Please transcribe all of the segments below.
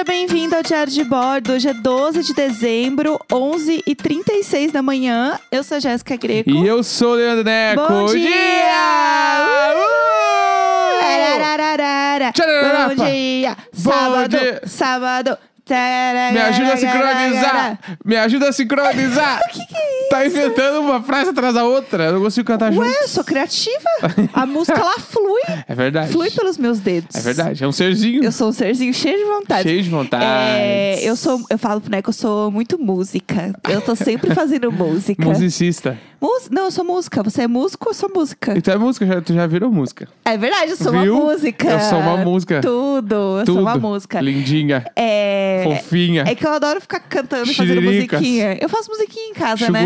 Seja bem-vindo ao Diário de Bordo. Hoje é 12 de dezembro, 11h36 da manhã. Eu sou a Jéssica Greco. E eu sou o Leandro Neco. Bom dia! Uh! Arararara. Tchararapa. Bom dia! Bom Sábado, dia. sábado. Me ajuda a sincronizar! Me ajuda a sincronizar! que que é Tá inventando uma frase atrás da outra. Eu não consigo cantar junto. Ué, eu sou criativa. A música lá flui. É verdade. Flui pelos meus dedos. É verdade. É um serzinho. Eu sou um serzinho cheio de vontade. Cheio de vontade. É, eu sou, eu falo pro Neco, eu sou muito música. Eu tô sempre fazendo música. Musicista. Mus- Não, eu sou música. Você é músico, eu sou música. E tu é música, já- tu já virou música. É verdade, eu sou Viu? uma música. Eu sou uma música. Tudo, eu Tudo. sou uma música. Lindinha. É. Fofinha. É que eu adoro ficar cantando e fazendo musiquinha. Eu faço musiquinha em casa, né?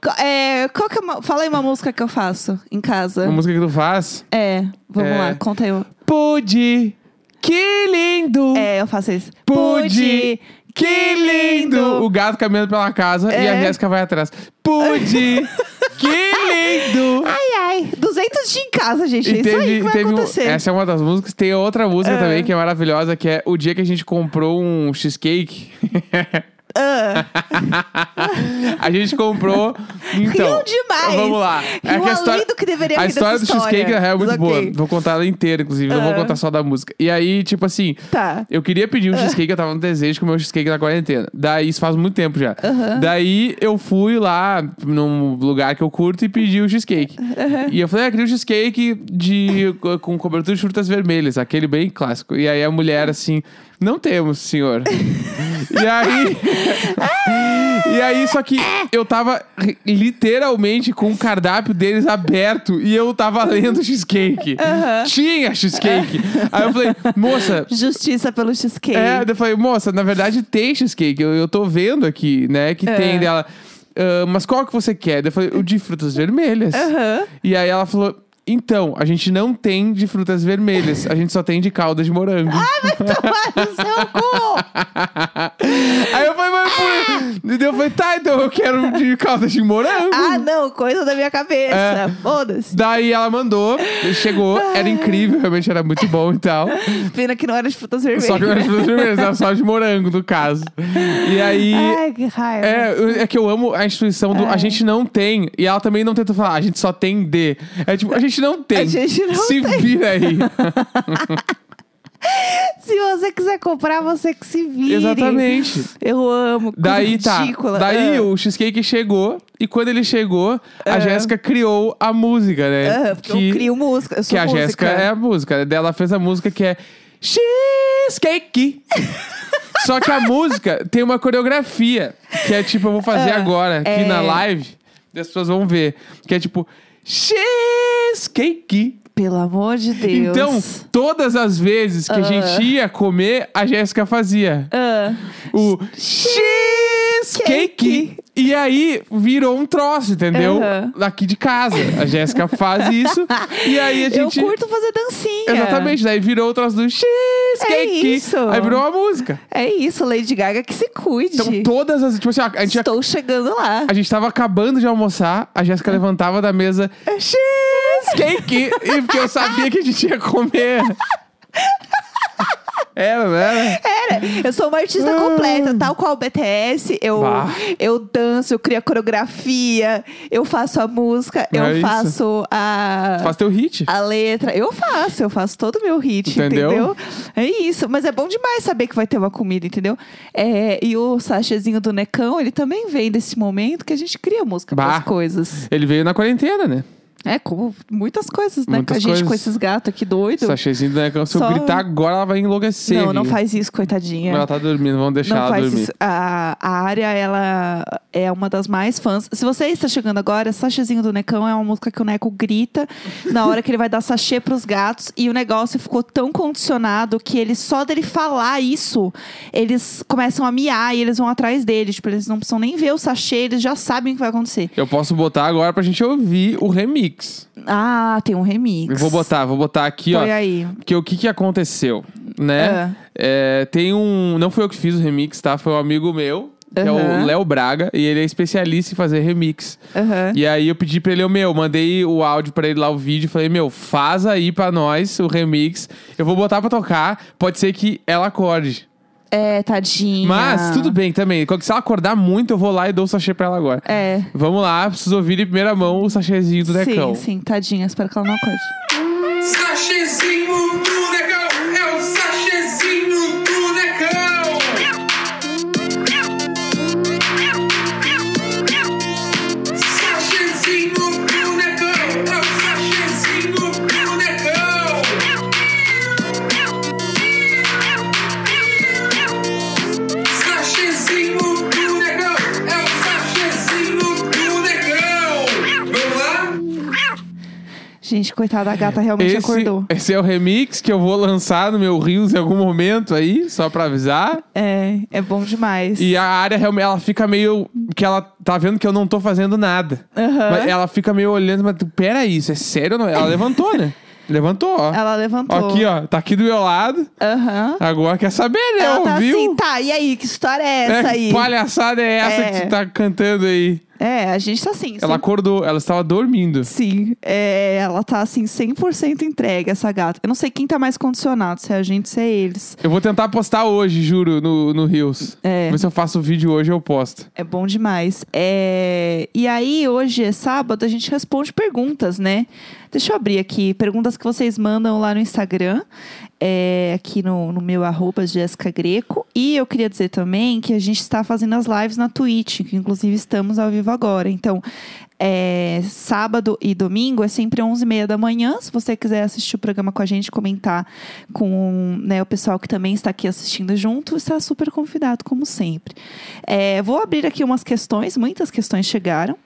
Co- é, qual que é uma... Fala aí uma música que eu faço em casa. A música que tu faz. É, vamos É. lá, conta aí. Pude. Que lindo. É, eu faço isso. Pude. Que lindo! O gato caminhando pela casa e a É. Jéssica vai atrás. Pude! que lindo! Ai, ai. 200 dias em casa, gente. é isso aí que vai teve um- acontecer. essa é uma das músicas. Tem outra música Ah. também que é maravilhosa, que é o dia que a gente comprou um cheesecake. Ah, a gente comprou. Então, Riu demais. Vamos lá. É que a história, do que deveria a história do história. cheesecake, na real, é muito Mas boa. Vou contar ela inteira, inclusive. Não vou Ah. contar só da música. E aí, tipo assim, Tá. eu queria pedir um cheesecake, eu tava no desejo de comer um cheesecake na quarentena. Daí, isso faz muito tempo já. Daí, eu fui lá num lugar que eu curto e pedi o cheesecake. E eu falei, ah, queria um cheesecake de, com cobertura de frutas vermelhas, aquele bem clássico. E aí, a mulher, assim, não temos, senhor. e aí... e aí, só que eu tava literalmente com o cardápio deles aberto e eu tava lendo cheesecake. Tinha cheesecake. Aí eu falei, moça, Justiça pelo cheesecake. é, eu falei, moça, na verdade tem cheesecake. Eu, eu tô vendo aqui, né, que É. tem dela. "Ah, mas qual que você quer? Eu falei, o de frutas vermelhas. Aham. E aí ela falou. Então, a gente não tem de frutas vermelhas, a gente só tem de calda de morango. Tomar no seu cu! Aí eu falei, mas por... Daí eu falei, tá, então eu quero de calda de morango. Ah, não, coisa da minha cabeça. É. Foda-se. Daí ela mandou, chegou, era incrível, realmente era muito bom e tal. Pena que não era de frutas vermelhas. Só que não era de frutas vermelhas, era só de morango, no caso. E aí. Ai, que raiva. É, é que eu amo a instituição do a gente não tem. E ela também não tenta falar, a gente só tem de. É tipo, a gente não tem. A gente não Se tem. vira aí. Se você quiser comprar, você que se vire. Exatamente. Eu amo. Daí tá. ridícula. Daí Ah. o cheesecake chegou. E quando ele chegou, a Ah. Jéssica criou a música, né? Ah, porque eu crio música. Eu Que a música. Jéssica é a música. Daí ela fez a música que é Cheesecake. Só que a música tem uma coreografia. Que é tipo, eu vou fazer agora aqui é. na live. E as pessoas vão ver. Que é tipo, Cheesecake. Pelo amor de Deus. Então, todas as vezes que a gente ia comer, a Jéssica fazia Ah. o cheesecake. E aí virou um troço, entendeu? Aham. Aqui de casa. A Jéssica faz isso. e aí a Eu gente. curto fazer dancinha. Exatamente, daí virou o troço do cheesecake. É isso. Aí virou uma música. É isso, Lady Gaga que se cuide. Então todas as. Tipo assim, a gente, Estou chegando lá. a gente tava acabando de almoçar, a Jéssica levantava da mesa. Cheesecake! E porque eu sabia que a gente ia comer. Era, era? Era. Eu sou uma artista completa, tal qual o BTS. Eu, Bah. eu danço, eu crio a coreografia, eu faço a música, eu É faço a. Faz teu hit. A letra, eu faço, eu faço todo o meu hit, Entendeu? entendeu? É isso, mas é bom demais saber que vai ter uma comida, entendeu? É, e o sachêzinho do Necão, ele também vem desse momento que a gente cria música Bah. das coisas. Ele veio na quarentena, né? É, com muitas coisas, né? Muitas a gente com coisas. esses gatos aqui doidos. Sachêzinho do Necão. Se eu Só- gritar agora, ela vai enlouquecer. Não, não faz isso, coitadinha. Ela tá dormindo, vamos deixar Não ela faz dormir. isso. A, a área, ela é uma das mais fãs. Se você está chegando agora, Sachêzinho do Necão é uma música que o Neco grita na hora que ele vai dar sachê pros gatos. E o negócio ficou tão condicionado que ele, só dele falar isso, eles começam a miar e eles vão atrás dele. Tipo, eles não precisam nem ver o sachê, eles já sabem o que vai acontecer. Eu posso botar agora pra gente ouvir o remix. Ah, tem um remix. Eu vou botar, vou botar aqui, ó. Põe aí. Que o que que aconteceu, né? É, tem um. Não foi eu que fiz o remix, tá? Foi um amigo meu. que é Aham. o Léo Braga, e ele é especialista em fazer remix. Aham. E aí eu pedi pra ele, eu, meu, mandei o áudio pra ele lá, o vídeo, falei, meu, faz aí pra nós o remix. Eu vou botar pra tocar, pode ser que ela acorde. É, tadinha. Mas tudo bem também. Quando- Se ela acordar muito, eu vou lá e dou o sachê pra ela agora. É. Vamos lá, preciso ouvir em primeira mão o sachêzinho do Necão. Sim, sim, tadinha. Espero que ela não acorde. Sachezinho coitada, a gata realmente Esse, acordou. esse é o remix que eu vou lançar no meu Reels em algum momento aí, só pra avisar. É, é bom demais. E a área realmente, ela fica meio. Que ela tá vendo que eu não tô fazendo nada. Mas ela fica meio olhando, mas peraí, isso é sério ou não? Ela levantou, né? Levantou, ó. Ela levantou. Aqui, ó. Tá aqui do meu lado. Aham. Agora quer saber, né? Ela tá Ouviu? assim, tá, e aí, que história é essa É, aí? palhaçada é essa É. que tu tá cantando aí? É, a gente tá assim. Ela sempre- acordou, ela estava dormindo. Sim, é, ela tá assim, 100% entregue, essa gata. Eu não sei quem tá mais condicionado, se é a gente, se é eles. Eu vou tentar postar hoje, juro, no, no Reels. É. Ver se eu faço o vídeo hoje eu posto. É bom demais. É... E aí, hoje é sábado, a gente responde perguntas, né? Deixa eu abrir aqui. Perguntas que vocês mandam lá no Instagram. É, aqui no, no meu arroba Jéssica Greco. E eu queria dizer também que a gente está fazendo as lives na Twitch, que inclusive estamos ao vivo agora. Então, é, sábado e domingo é sempre 11h30 da manhã. Se você quiser assistir o programa com a gente, comentar com né, o pessoal que também está aqui assistindo junto, está super convidado, como sempre. É, vou abrir aqui umas questões, muitas questões chegaram.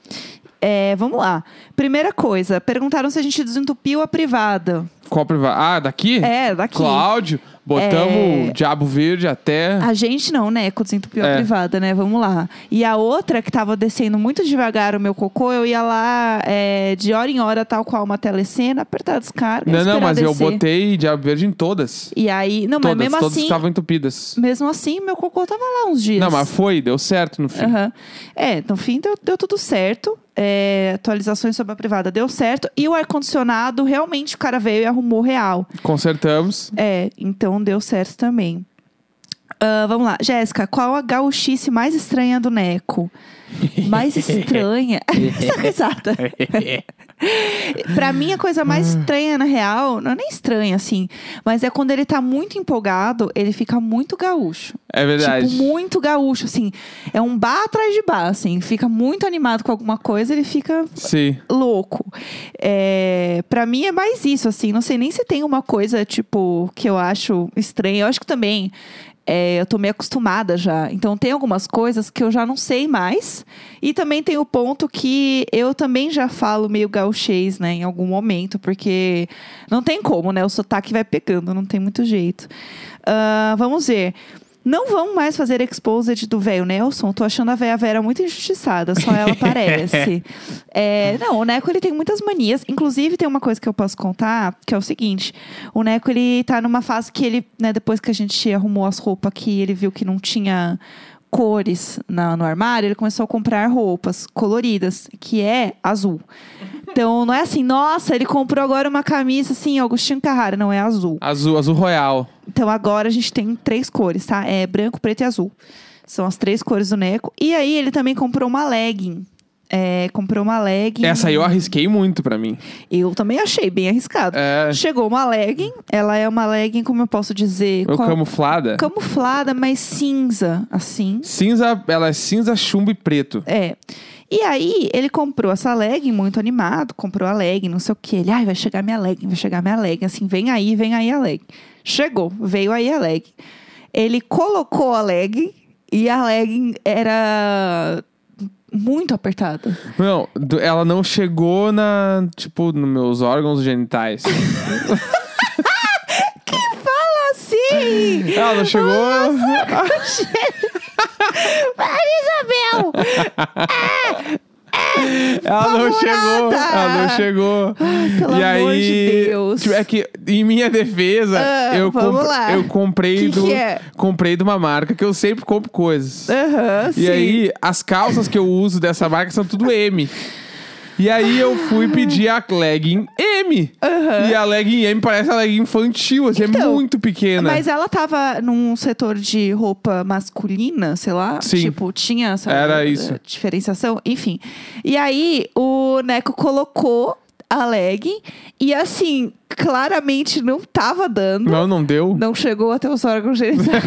É, vamos lá. Primeira coisa, perguntaram se a gente desentupiu a privada. Qual privado? Ah, daqui? É, daqui. Cláudio, botamos É. o Diabo Verde até. A gente não, né? A É. privada, né? Vamos lá. E a outra, que tava descendo muito devagar o meu cocô, eu ia lá é, de hora em hora, tal qual uma telecena, apertar a descarga. Não, não, mas eu descer. botei Diabo Verde em todas. E aí, não, todas, mas mesmo todas assim, estavam entupidas. mesmo assim, meu cocô tava lá uns dias. Não, mas foi, deu certo no fim. Aham. É, no fim deu, deu tudo certo. É, atualizações sobre a privada deu certo. E o ar-condicionado, realmente, o cara veio e arrumou real. Consertamos. É, então deu certo também. Ah, vamos lá. Jéssica, qual a gauchice mais estranha do Neco? Mais estranha? Essa risada. pra mim, a coisa mais estranha, na real, não é nem estranha, assim, mas é quando ele tá muito empolgado, ele fica muito gaúcho. É verdade. Tipo, muito gaúcho, assim. É um bar atrás de bar, assim. Fica muito animado com alguma coisa, ele fica Sim. louco. É, para mim é mais isso, assim. Não sei nem se tem uma coisa, tipo, que eu acho estranha. Eu acho que também é, eu tô meio acostumada já. Então tem algumas coisas que eu já não sei mais. E também tem o ponto que eu também já falo meio gauchês, né? Em algum momento, porque não tem como, né? O sotaque vai pegando, não tem muito jeito. Ah, vamos ver. Não vão mais fazer exposed do velho Nelson. Tô achando a véia Vera muito injustiçada, só ela aparece. É, não, o Neco ele tem muitas manias. Inclusive, tem uma coisa que eu posso contar, que é o seguinte: o Neco ele tá numa fase que ele, né, depois que a gente arrumou as roupas que ele viu que não tinha cores na- no armário, ele começou a comprar roupas coloridas, que é azul. Então não é assim, nossa, ele comprou agora uma camisa assim, Agostinho Carrara, não é azul. Azul, azul royal. Então agora a gente tem três cores, tá? É branco, preto e azul. São as três cores do Neco. E aí ele também comprou uma legging. É, comprou uma legging. Essa aí eu arrisquei muito pra mim. Eu também achei bem arriscado. É. Chegou uma legging. Ela é uma legging, como eu posso dizer? Eu qual- camuflada. Camuflada, mas cinza, assim. Cinza, ela é cinza, chumbo e preto. É. E aí, ele comprou essa legging muito animado, comprou a legging, não sei o quê. Ele, ai, vai chegar minha legging, vai chegar minha legging. Assim, vem aí, vem aí a legging. Chegou, veio aí a legging. Ele colocou a legging e a legging era muito apertada. Não, ela não chegou na, tipo, nos meus órgãos genitais. Fala assim! ela não chegou. Para, Isabel! É, Ela não chegou. Ela não chegou. pelo e amor aí, de Deus. tipo, é que em minha defesa, Ah, eu, comp- lá. eu comprei Que do que é? comprei de uma marca que eu sempre compro coisas. Aham, E sim. aí, as calças que eu uso dessa marca são tudo M. E aí eu fui pedir a legging M. E a legging M parece a legging infantil, assim, é Então, muito pequena. Mas ela tava num setor de roupa masculina, sei lá. Sim. Tipo, tinha essa Era eh, isso. diferenciação, enfim. E aí, o Neco colocou a legging e assim, claramente não tava dando. Não, não deu. Não chegou até os órgãos genitais.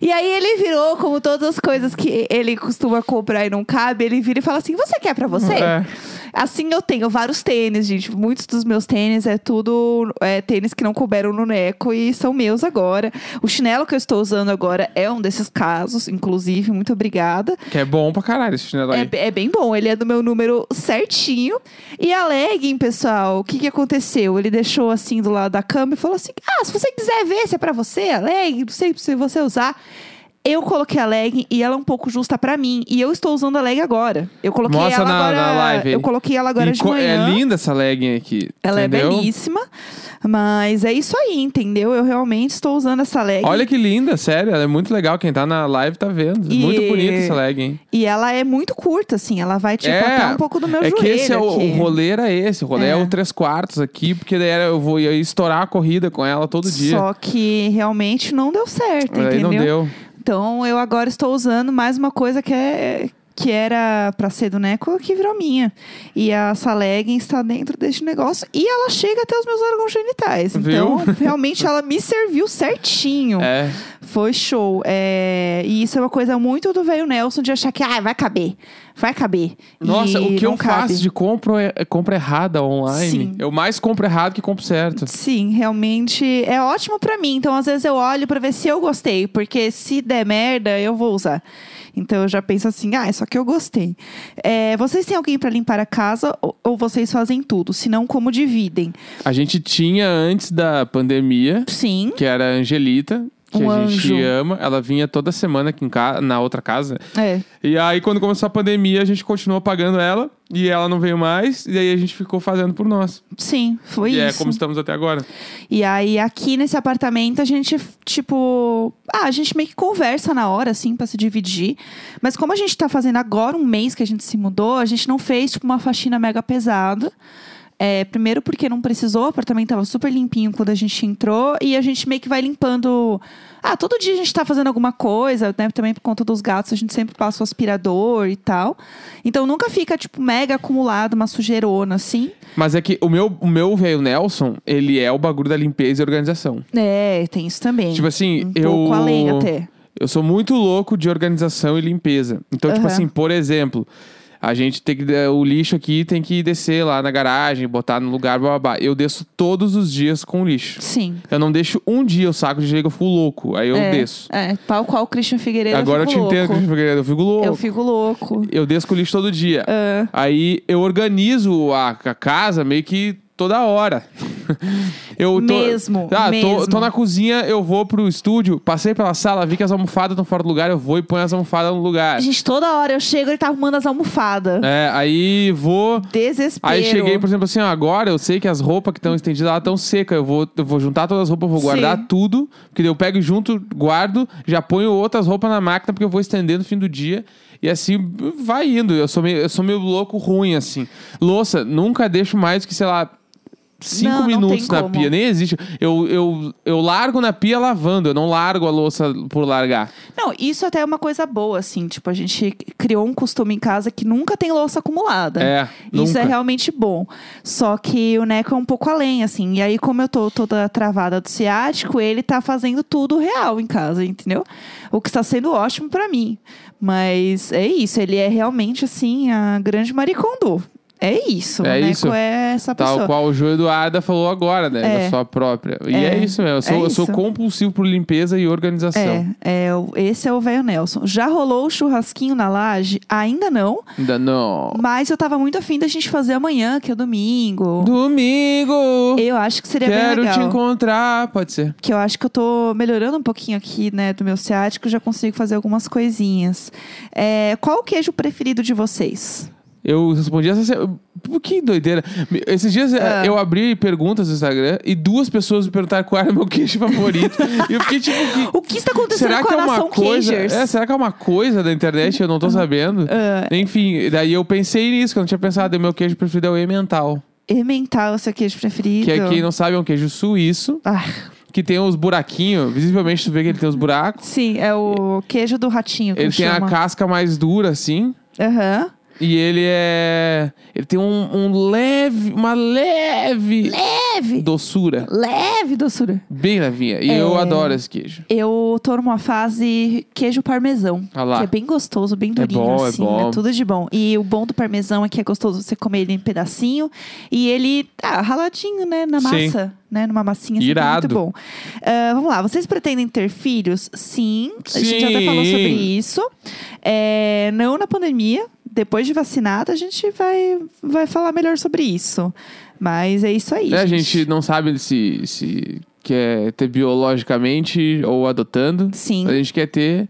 e aí ele virou, como todas as coisas que ele costuma comprar e não cabe, ele vira e fala assim: Você quer pra você? É. Assim eu tenho vários tênis, gente. Muitos dos meus tênis é tudo é, tênis que não couberam no Neco e são meus agora. O chinelo que eu estou usando agora é um desses casos, inclusive. Muito obrigada. Que é bom pra caralho esse chinelo aí. É, é bem bom, ele é do meu número certinho. E a legging, pessoal, o que, que aconteceu? Ele deixou assim do lado da cama e falou assim: Ah, se você quiser ver se é pra você, a legging, não sei se você usar. Eu coloquei a legging e ela é um pouco justa pra mim. E eu estou usando a legging agora. Eu coloquei Mostra ela na- agora. na live aí. Eu coloquei ela agora E de co- manhã. É linda essa legging aqui. Ela entendeu? é belíssima. Mas é isso aí, entendeu? Eu realmente estou usando essa legging. Olha que linda, sério. Ela é muito legal. Quem tá na live tá vendo. E- Muito bonita essa legging. E ela é muito curta, assim. Ela vai, tipo, é, até um pouco do meu é joelho que esse é o, o rolê era esse. O rolê é, É. o três quartos aqui, porque daí eu vou ia estourar a corrida com ela todo dia. Só que realmente não deu certo, Aí entendeu? não deu. Então eu agora estou usando mais uma coisa que é que era pra ser do Neco que virou minha. E essa legging está dentro deste negócio e ela chega até os meus órgãos genitais. Então, Viu? realmente ela me serviu certinho. É. Foi show. É, E isso é uma coisa muito do velho Nelson de achar que ah, vai caber. Vai caber. Nossa, E o que eu cabe. faço de compra, é, é compra errada online. Sim. Eu mais compro errado que compro certo. Sim, realmente é ótimo pra mim. Então, às vezes eu olho pra ver se eu gostei, porque se der merda, eu vou usar. Então eu já penso assim, ah, só que eu gostei. É, vocês têm alguém pra limpar a casa ou, ou vocês fazem tudo? Se não, como dividem? A gente tinha antes da pandemia, Sim. que era a Angelita, que Um a gente anjo. ama. Ela vinha toda semana aqui em ca... na outra casa. É. E aí, quando começou a pandemia, a gente continuou pagando ela. E ela não veio mais. E aí a gente ficou fazendo por nós. Sim, foi e é isso. como estamos até agora. E aí, aqui nesse apartamento, a gente, tipo. Ah, a gente meio que conversa na hora, assim, pra se dividir. Mas como a gente tá fazendo agora um mês que a gente se mudou, a gente não fez, tipo, uma faxina mega pesada. É, primeiro porque não precisou, o apartamento tava super limpinho quando a gente entrou. E a gente meio que vai limpando. Ah, todo dia a gente tá fazendo alguma coisa, né? Também por conta dos gatos, a gente sempre passa o aspirador e tal. Então nunca fica, tipo, mega acumulado, uma sujeirona, assim. Mas é que o meu, o meu velho Nelson, ele é o bagulho da limpeza e organização. É, tem isso também. Tipo assim, um eu. pouco além até. Eu sou muito louco de organização e limpeza. Então, tipo Aham. assim, por exemplo, a gente tem que. O lixo aqui tem que descer lá na garagem, botar no lugar, babá. Eu desço todos os dias com o lixo. Sim. Eu não deixo um dia o saco de jeito que eu fico louco. Aí eu é, desço. É, tal qual o Christian Figueiredo. Agora eu te fico entendo, louco. Cristian Figueiredo, eu fico louco. Eu fico louco. Eu desço com o lixo todo dia. Ah, Aí eu organizo a, a casa meio que toda hora. eu tô, Mesmo, Ah, Tô, mesmo. tô na cozinha, eu vou pro estúdio, passei pela sala, vi que as almofadas estão fora do lugar, eu vou e ponho as almofadas no lugar. gente, toda hora eu chego ele tá arrumando as almofadas. É, aí vou. Desespero. Aí cheguei, por exemplo, assim, ó, agora eu sei que as roupas que estão estendidas lá estão secas. Eu vou, eu vou juntar todas as roupas, vou guardar Sim. tudo. Porque eu pego junto, guardo, já ponho outras roupas na máquina, porque eu vou estender no fim do dia. E assim vai indo. Eu sou meio, eu sou meio louco ruim, assim. Louça, nunca deixo mais que, sei lá. Cinco Não, não minutos tem na como. pia, nem existe. Eu, eu, eu largo na pia lavando, eu não largo a louça por largar. Não, isso até é uma coisa boa, assim. Tipo, a gente criou um costume em casa que nunca tem louça acumulada. É, Isso nunca. é realmente bom. Só que o Neco é um pouco além, assim. E aí, como eu tô toda travada do ciático, ele tá fazendo tudo real em casa, entendeu? O que está sendo ótimo pra mim. Mas é isso, ele é realmente, assim, a grande maricondo. É isso. É o Neco isso. é essa Tal pessoa. qual o Ju Eduarda falou agora, né? É. Da sua própria. E É. é, isso mesmo. Eu sou, É eu sou compulsivo por limpeza e organização. É, é, esse é o velho Nelson. Já rolou o churrasquinho na laje? Ainda não. Ainda não. Mas eu tava muito afim da gente fazer amanhã, que é domingo. Domingo! Eu acho que seria bem Quero legal. te encontrar. Pode ser. Que eu acho que eu tô melhorando um pouquinho aqui, né, do meu ciático, já consigo fazer algumas coisinhas. É, qual o queijo preferido de vocês? Eu respondi essa semana. Que doideira. Esses dias eh, Ah. eu abri perguntas no Instagram e duas pessoas me perguntaram qual era o meu queijo favorito. e eu fiquei tipo. Que... O que está acontecendo Será com que a é uma coisa? queijers? É, será que é uma coisa da internet eu não tô sabendo? Ah. Enfim, daí eu pensei nisso, que eu não tinha pensado. E meu queijo preferido é o emmental. Emmental é o seu queijo preferido? Que é, quem não sabe, é um queijo suíço. Ah, Que tem os buraquinhos. Visivelmente tu vê que ele tem os buracos. sim, é o queijo do ratinho Ele tem chamo. a casca mais dura, assim. Aham. E ele é. Ele tem um, um leve. Uma leve. Leve. Doçura. Leve doçura. Bem levinha. E É. eu adoro esse queijo. Eu tô numa fase queijo parmesão. Ah lá. Que é bem gostoso, bem durinho, bom, é assim. bom. tudo de bom. E o bom do parmesão é que é gostoso você comer ele em pedacinho. E ele, ah, raladinho, né? Na Sim. massa. Né, numa massinha assim, que é Irado. muito bom. Ah, vamos lá, vocês pretendem ter filhos? Sim. A gente até falou Sim. sobre isso. É, não na pandemia. Depois de vacinada, a gente vai, vai falar melhor sobre isso. Mas é isso aí. É, a gente não sabe se, se quer ter biologicamente ou adotando. Sim. A gente quer ter.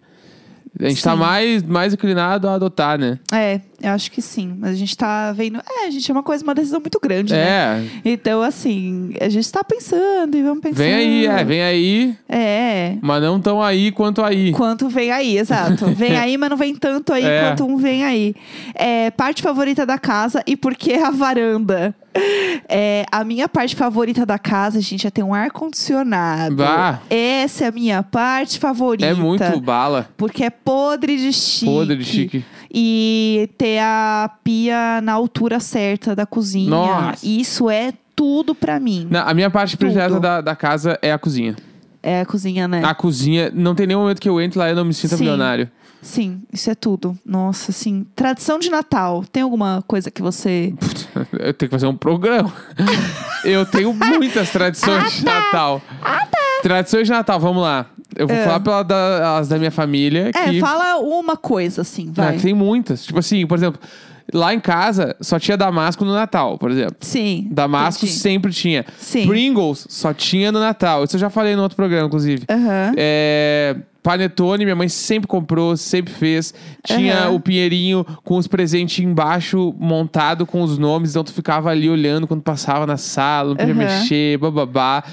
A gente tá Sim. mais, mais inclinado a adotar, né? É, eu acho que sim. Mas a gente tá vendo. É, gente, é uma coisa, uma decisão muito grande, né? É. Então, assim, a gente tá pensando e vamos pensando. Vem aí, é, vem aí, É. mas não tão aí quanto aí. Quanto vem aí, exato. Vem aí, mas não vem tanto aí É. quanto um vem aí. É, parte favorita da casa e por que a varanda? É, a minha parte favorita da casa, gente, é ter um ar-condicionado. Bah. Essa é a minha parte favorita. É muito bala. Porque é podre de chique. Podre de chique. E ter a pia na altura certa da cozinha. Nossa. Isso é tudo pra mim. Não, a minha parte predileta Tudo. da, da casa é a cozinha. É a cozinha, né? A cozinha, não tem nenhum momento que eu entre lá e eu não me sinta Sim. milionário. Sim, isso é tudo. Nossa, assim. Tradição de Natal. Tem alguma coisa que você. Eu tenho que fazer um programa. eu tenho muitas tradições de Natal. Tradições de Natal, vamos lá. Eu vou É. falar pelas da, as da minha família. É, que, fala uma coisa, assim, vai. Ah, tem muitas. Tipo assim, por exemplo, lá em casa só tinha Damasco no Natal, por exemplo. Sim. Damasco entendi. sempre tinha. Sim. Pringles só tinha no Natal. Isso eu já falei no outro programa, inclusive. Aham. É, Panetone, minha mãe sempre comprou, sempre fez. Tinha Aham. o pinheirinho com os presentes embaixo montado com os nomes, então tu ficava ali olhando quando passava na sala, não podia Aham. mexer, bababá.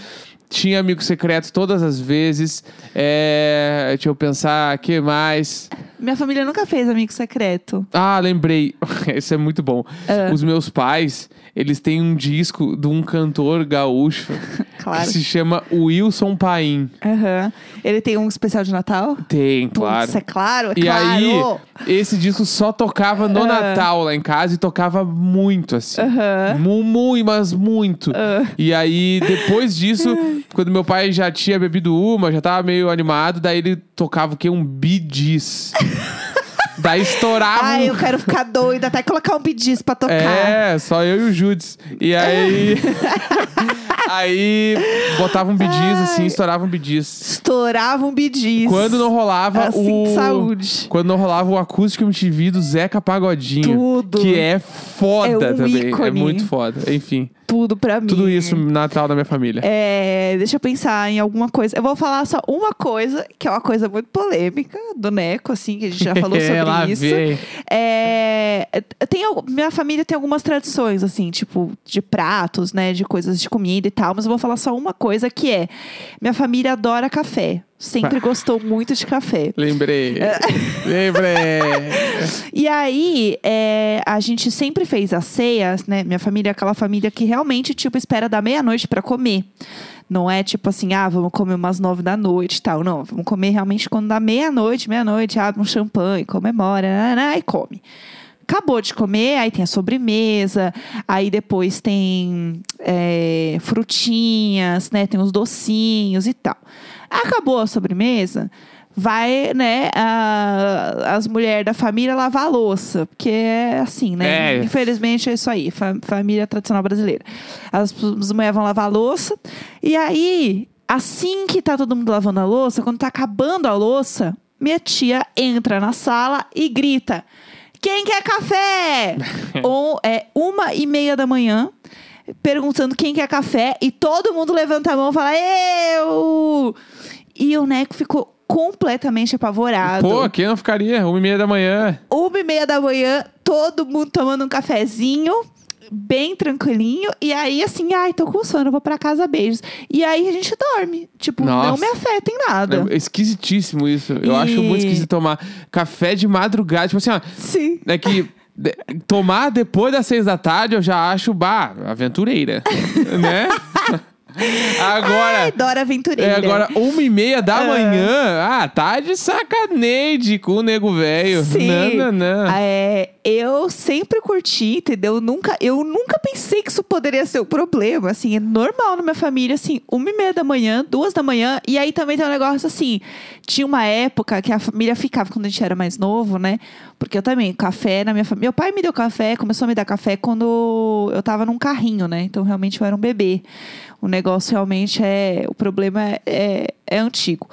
Tinha amigo secreto todas as vezes. É, deixa eu pensar, que mais? Minha família nunca fez amigo secreto. Ah, lembrei. Isso é muito bom. Ah. Os meus pais, eles têm um disco de um cantor gaúcho Claro. que se chama Wilson Paim. Aham. Ele tem um especial de Natal? Tem, claro. Putz, é claro, é E claro. aí, esse disco só tocava no. Natal lá em casa e tocava muito, assim. Mu- Muito, mas muito. Ah. E aí, depois disso, quando meu pai já tinha bebido uma, já tava meio animado, daí ele tocava o quê? Um bidis. daí estourava Ai, eu quero ficar doida, até colocar um bidis pra tocar. É, só eu e o Judes. E aí. aí botava um bidis, assim, estourava um bidis. Estourava um bidis. Quando não rolava Assim, o. saúde. Quando não rolava o acústico MTV do Zeca Pagodinho. Tudo. Que é foda É um também. É ícone. muito foda. Enfim, Tudo pra mim. tudo isso Natal da minha família. É, deixa eu pensar em alguma coisa. Eu vou falar só uma coisa, que é uma coisa muito polêmica do Neco, assim, que a gente já falou sobre É, lá isso. vem. É, tem, minha família tem algumas tradições, assim, tipo, de pratos, né? De coisas de comida e tal, mas eu vou falar só uma coisa que é: minha família adora café. Sempre gostou muito de café. Lembrei. É. Lembrei. E aí, é, a gente sempre fez as ceias, né? Minha família é aquela família que realmente, tipo, espera da meia-noite pra comer. Não é tipo assim, ah, vamos comer umas nove da noite e tal. Não, vamos comer realmente quando dá meia-noite, meia-noite, abre um champanhe, comemora, nananá, e come. Acabou de comer, aí tem a sobremesa, aí depois tem é, frutinhas, né? Tem os docinhos e tal. Acabou a sobremesa, vai, né, a- as mulheres da família lavar a louça. Porque é assim, né? É. Infelizmente é isso aí, fa- família tradicional brasileira. As, as mulheres vão lavar a louça. E aí, assim que tá todo mundo lavando a louça, quando tá acabando a louça, minha tia entra na sala e grita: Quem quer café? Ou é uma e meia da manhã. Perguntando quem quer café, e todo mundo levanta a mão e fala: Eu! E o Neco ficou completamente apavorado. Pô, quem não ficaria? Uma e meia da manhã. Uma e meia da manhã, todo mundo tomando um cafezinho, bem tranquilinho. E aí, assim, ai, tô com sono, vou pra casa, beijos. E aí a gente dorme. Tipo, não Nossa. me afeta em nada. É esquisitíssimo isso. Eu E- acho muito esquisito tomar café de madrugada. Tipo assim, ó. Sim. É que de- tomar depois das seis da tarde eu já acho, bah, aventureira. né? Agora. Ai, Dora Aventureira. É agora uma e meia da Ah. manhã. Ah, tá de sacaneide com o nego velho. Sim. Não, não, não. É, eu sempre curti, entendeu? Nunca, eu nunca pensei que isso poderia ser um problema. Assim, é normal na minha família, assim, uma e meia da manhã, duas da manhã. E aí também tem um negócio assim: tinha uma época que a família ficava quando a gente era mais novo, né? Porque eu também, café na minha família. Meu pai me deu café, começou a me dar café quando eu tava num carrinho, né? Então realmente eu era um bebê. O negócio realmente é. O problema é, é, é antigo.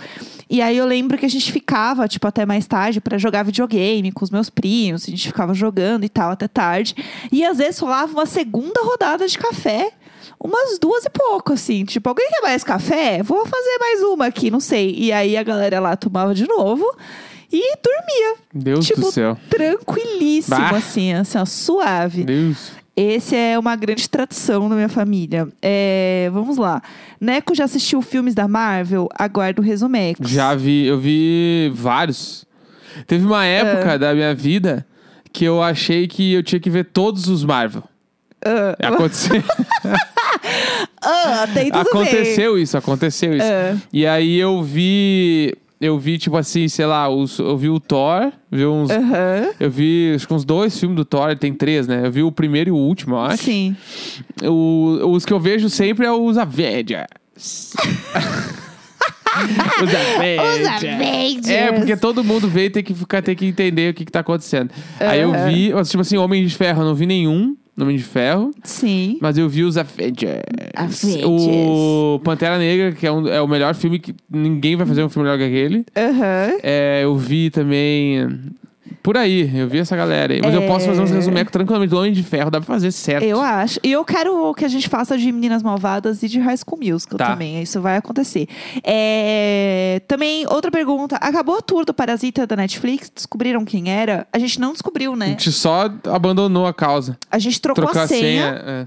E aí eu lembro que a gente ficava, tipo, até mais tarde pra jogar videogame com os meus primos. A gente ficava jogando e tal até tarde. E às vezes rolava uma segunda rodada de café. Umas duas e pouco, assim. Tipo, alguém quer mais café? Vou fazer mais uma aqui, não sei. E aí a galera lá tomava de novo e dormia. Deus tipo, do céu. tranquilíssimo, Bah. assim, assim, ó, suave. Deus. Esse é uma grande tradição na minha família. É, vamos lá. Neco já assistiu filmes da Marvel? Aguardo o resumex. Já vi, eu vi vários. Teve uma É. época da minha vida que eu achei que eu tinha que ver todos os Marvel. Ah, Aconteceu, ah, aconteceu isso, aconteceu isso. É. E aí eu vi. Eu vi, tipo assim, sei lá, os, eu vi o Thor, vi uns. Aham. Eu vi acho que uns dois filmes do Thor, tem três, né? Eu vi o primeiro e o último, eu acho. Sim. O- os que eu vejo sempre é os Avengers. os Avengers. Avengers. É, porque todo mundo e tem que ficar, tem que entender o que, que tá acontecendo. Aí eu vi, tipo assim, Homem de Ferro, eu não vi nenhum. Homem de Ferro. Sim. Mas eu vi os Avengers. Avengers. O Pantera Negra, que é, um- é o melhor filme que ninguém vai fazer um filme melhor que aquele. Aham. É, eu vi também. Por aí, eu vi essa galera aí. Mas eu É. posso fazer uns resumecos tranquilamente. Homem de Ferro dá pra fazer certo. Eu acho. E eu quero que a gente faça de Meninas Malvadas e de High School Musical Tá. também. Isso vai acontecer. É, Também, outra pergunta. Acabou a tour do Parasita da Netflix? Descobriram quem era? A gente não descobriu, A né? gente só abandonou a causa. A gente trocou Trocou a senha, é.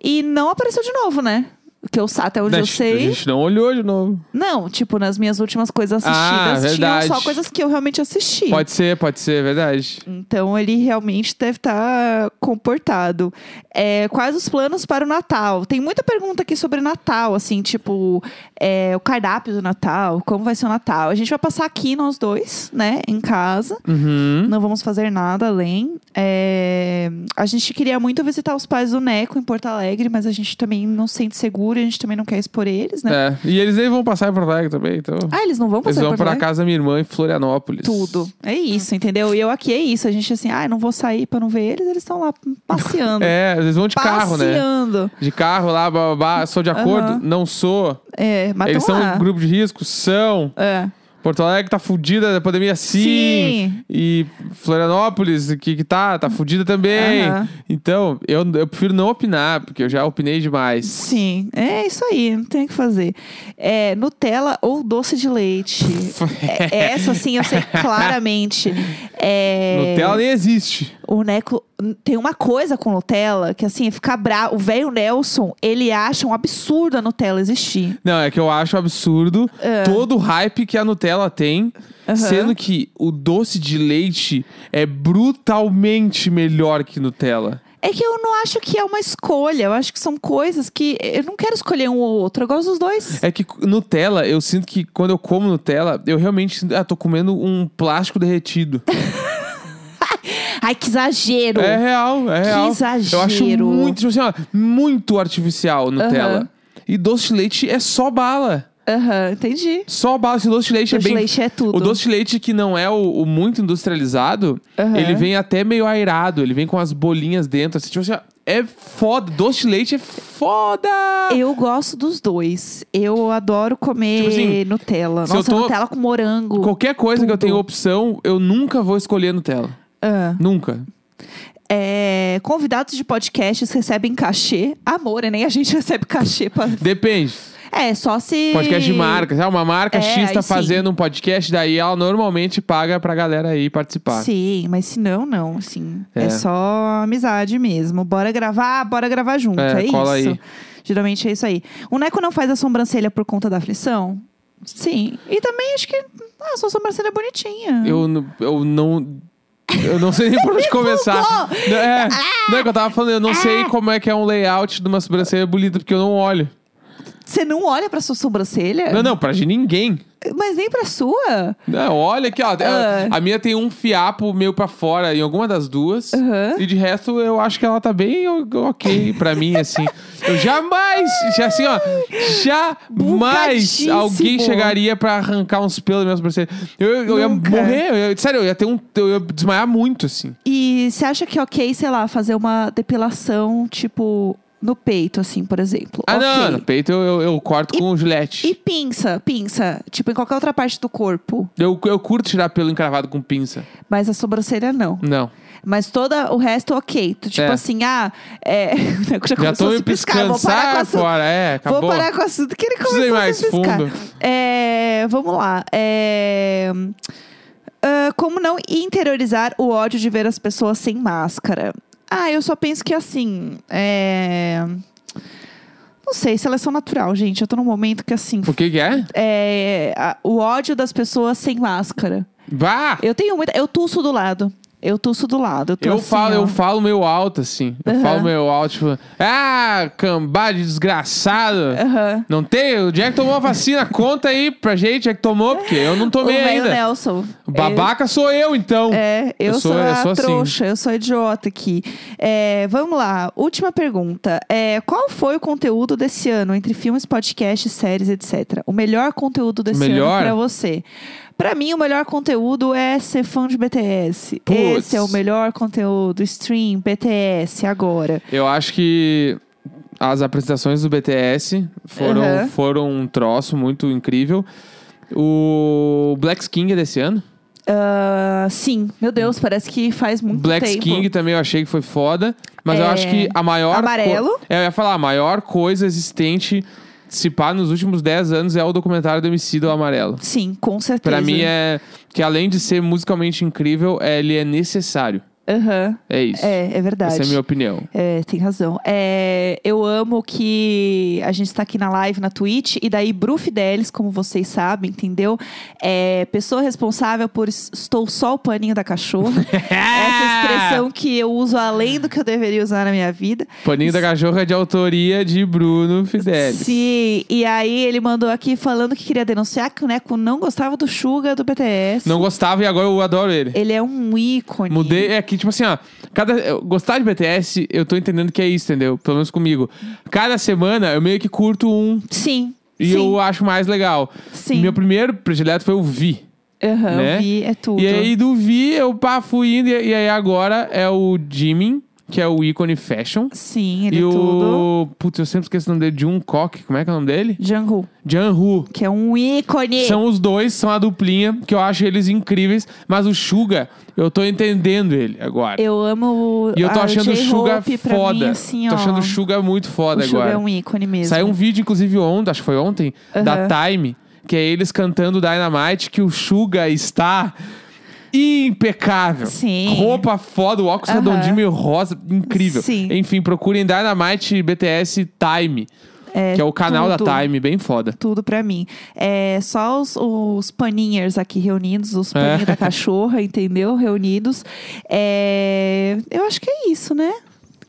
e não apareceu de novo, né? Que eu até onde A eu gente- sei. A gente não olhou de novo. Não, tipo, nas minhas últimas coisas Ah, assistidas, tinham verdade. só coisas que eu realmente assisti. Pode ser, pode ser, é verdade. Então ele realmente deve estar comportado. É, quais os planos para o Natal? Tem muita pergunta aqui sobre Natal, assim, tipo, é, o cardápio do Natal, como vai ser o Natal. A gente vai passar aqui nós dois, né, em casa. Uhum. Não vamos fazer nada além. É, a gente queria muito visitar os pais do Neco em Porto Alegre, mas a gente também não se sente seguro, a gente também não quer expor eles, né? É. E eles nem vão passar em Porto Alegre também, então. Ah, eles não vão eles passar em vão Porto pra Alegre? casa da minha irmã em Florianópolis. Tudo. É isso, entendeu? E eu aqui é isso. A gente assim, ah, não vou sair pra não ver eles, eles estão lá passeando. É, eles vão de carro, né? passeando. De carro lá, babá. Sou de acordo? Aham. Não sou. É, mas eles tão são lá. um grupo de risco? São. É. Porto Alegre tá fudida da pandemia, sim. Sim. E Florianópolis, que, que tá, tá fudida também. Aham. Então, eu, eu prefiro não opinar, porque eu já opinei demais. Sim, é isso aí, não tem o que fazer. É, Nutella ou doce de leite? É, essa, sim, eu sei claramente. É, Nutella nem existe. O Neco tem uma coisa com Nutella que, assim, fica bravo. O velho Nelson, ele acha um absurdo a Nutella existir. Não, é que eu acho absurdo todo o hype que a Nutella tem, É. Sendo que o doce de leite é brutalmente melhor que Nutella. É que eu não acho que é uma escolha. Eu acho que são coisas que eu não quero escolher um ou outro. Eu gosto dos dois. É que Nutella, eu sinto que quando eu como Nutella, eu realmente ah, tô comendo um plástico derretido. Ai, que exagero! É real, é Que real. Eu acho exagero. muito, tipo assim, ó, muito artificial Nutella. Aham. E doce de leite é só bala. Aham, entendi. Só bala. Esse doce de leite Doce é de bem. leite é tudo. O doce de leite que não é o, o muito industrializado, Aham. ele vem até meio airado. Ele vem com as bolinhas dentro. Assim, tipo assim, é foda. Doce de leite é foda! Eu gosto dos dois. Eu adoro comer Tipo assim, Nutella. Nossa, tô- Nutella com morango. Qualquer coisa que eu tudo. tenha opção, eu nunca vou escolher Nutella. Ah. Nunca. É, convidados de podcasts recebem cachê. Amor, nem a gente recebe cachê. Pra... Depende. É, só se. Podcast de marca. Ah, Uma marca É, X tá aí sim. fazendo um podcast, daí ela normalmente paga pra galera aí participar. Sim, mas se não, não, assim. É. É. só amizade mesmo. Bora gravar, bora gravar junto. É, É, cola isso. aí. Geralmente é isso aí. O Neco não faz a sobrancelha por conta da aflição? Sim. E também acho que. Ah, a sua sobrancelha é bonitinha. Eu, eu não. Eu não sei nem por onde começar. Não, É, não é que eu tava falando, eu não sei como é que é um layout de uma sobrancelha bonita, porque eu não olho. Você não olha pra sua sobrancelha? Não, não, pra de ninguém. Mas nem pra sua? Não, olha aqui, ó. Ah. A minha tem um fiapo meio pra fora em alguma das duas. E de resto, eu acho que ela tá bem ok pra mim, assim. Eu jamais, já assim, ó, jamais alguém chegaria pra arrancar uns pelos da minha sobrancelha. Eu, eu ia Nunca. morrer, eu ia- sério, eu ia ter um. Eu ia desmaiar muito, assim. E você acha que é ok, sei lá, fazer uma depilação, tipo, no peito, assim, por exemplo? Ah, Ok. não, no peito eu, eu, eu corto com o gilete. E pinça, pinça. Tipo, em qualquer outra parte do corpo. Eu, eu curto tirar pelo encravado com pinça. Mas a sobrancelha não. Não. Mas toda o resto, ok. Tu, Tipo É. assim, ah, é. já Já começou tô a me piscando. vou parar com assunto. fora, é, acabou. Vou parar com o assunto que ele começou a mais se piscar. fundo. É, vamos lá. É, ah, como não interiorizar o ódio de ver as pessoas sem máscara? Ah, eu só penso que assim. É... Não sei, seleção natural, gente. Eu tô num momento que assim. O que que é? É, a- o ódio das pessoas sem máscara. Vá! Eu tenho muita. Eu tuço do lado. Eu tuço do lado. Eu, tô Eu assim, falo, ó. eu falo meio alto, assim. Eu Aham. falo meio alto, tipo, ah, cambá de desgraçado. Aham. Não tem? O Jack tomou a vacina, conta aí pra gente, Jack tomou, porque eu não O tomei velho ainda. Nelson. O babaca sou eu, então. É, eu, sou, a sou assim. trouxa, eu sou a idiota aqui. É, vamos lá, última pergunta. É, qual foi o conteúdo desse ano, entre filmes, podcasts, séries, etc? O melhor conteúdo desse Melhor? ano pra você? Pra mim, o melhor conteúdo é ser fã de BTS. Puts. Esse é o melhor conteúdo. Stream, BTS, agora. Eu acho que as apresentações do BTS foram, Aham. foram um troço muito incrível. O Black King é desse ano. Ah, sim, meu Deus, parece que faz muito Black tempo. King também eu achei que foi foda. Mas eu É. acho que a maior. Amarelo? co- É, eu ia falar, a maior coisa existente, se pá, nos últimos 10 anos é o documentário do MC do Amarelo. Sim, com certeza. Pra mim é. Que além de ser musicalmente incrível, ele é necessário. Aham. É isso. É, é verdade. Essa é a minha opinião. É, tem razão. É, eu amo que a gente está aqui na live na Twitch e daí Bru Fidelis, como vocês sabem, entendeu? É pessoa responsável por es- estou só o paninho da cachorra. Essa expressão que eu uso além do que eu deveria usar na minha vida. Paninho da Cachorra é de autoria de Bruno Fidelis. Sim, e aí ele mandou aqui falando que queria denunciar que o Neco não gostava do Suga do BTS. Não gostava e agora eu adoro ele. Ele é um ícone. Mudei, é que, tipo assim, ó, cada, gostar de BTS, eu tô entendendo que é isso, entendeu? Pelo menos comigo. Cada semana eu meio que curto um Sim. e sim, eu acho mais legal. Sim. Meu primeiro predileto foi o Vi. Aham, né? eu vi, é tudo. E aí do Vi, eu pá, fui indo, e, e aí agora é o Jimin, que é o ícone fashion. Sim, ele e é tudo. o. Putz, eu sempre esqueço o nome dele, Jungkook, como é que é o nome dele? Jungkook, Janhu. que é um ícone. São os dois, são a duplinha, que eu acho eles incríveis. Mas o Suga, eu tô entendendo ele agora. Eu amo E eu tô a achando o Suga foda. Mim, assim, tô achando o Suga muito o foda Suga agora. é um ícone mesmo. Saiu um vídeo, inclusive, ontem, acho que foi ontem, da Time, que é eles cantando Dynamite, que o Suga está impecável. Sim. Roupa foda, o óculos Aham. redondinho e rosa, incrível. Sim. Enfim, procurem Dynamite BTS Time, que é o canal tudo. da Time, bem foda. Tudo pra mim. É só os, os paninhers aqui reunidos, os paninhos É. da cachorra, entendeu? Reunidos. É, eu acho que é isso, né?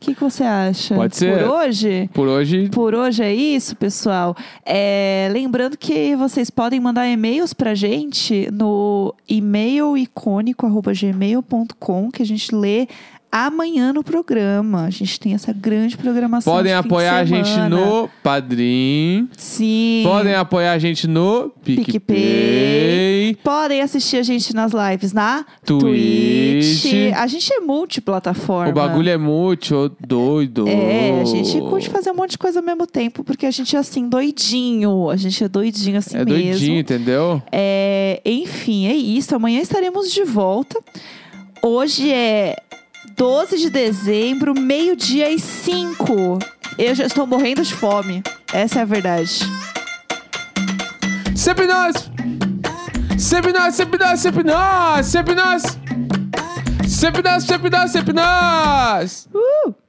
O que, que você acha? Pode ser. Por hoje? Por hoje, Por hoje é isso, pessoal. É, lembrando que vocês podem mandar e-mails pra gente no e-mail icônico.gmail.com, que a gente lê amanhã no programa. A gente tem essa grande programação. Podem apoiar a gente no Padrim. Sim. Podem apoiar a gente no PicPay. PicPay. Podem assistir a gente nas lives na Twitch. Twitch. A gente é multiplataforma. O bagulho é muito doido. É, a gente curte fazer um monte de coisa ao mesmo tempo, porque a gente é assim, doidinho. A gente é doidinho assim É mesmo. doidinho, entendeu? É, enfim, é isso. Amanhã estaremos de volta. Hoje é 12 de dezembro, meio-dia e 5. Eu já estou morrendo de fome. Essa é a verdade. Sempre nós! Sempre nós, sempre nós, sempre nós! Sempre nós! Sempre nós, sempre nós, sempre nós! Uh!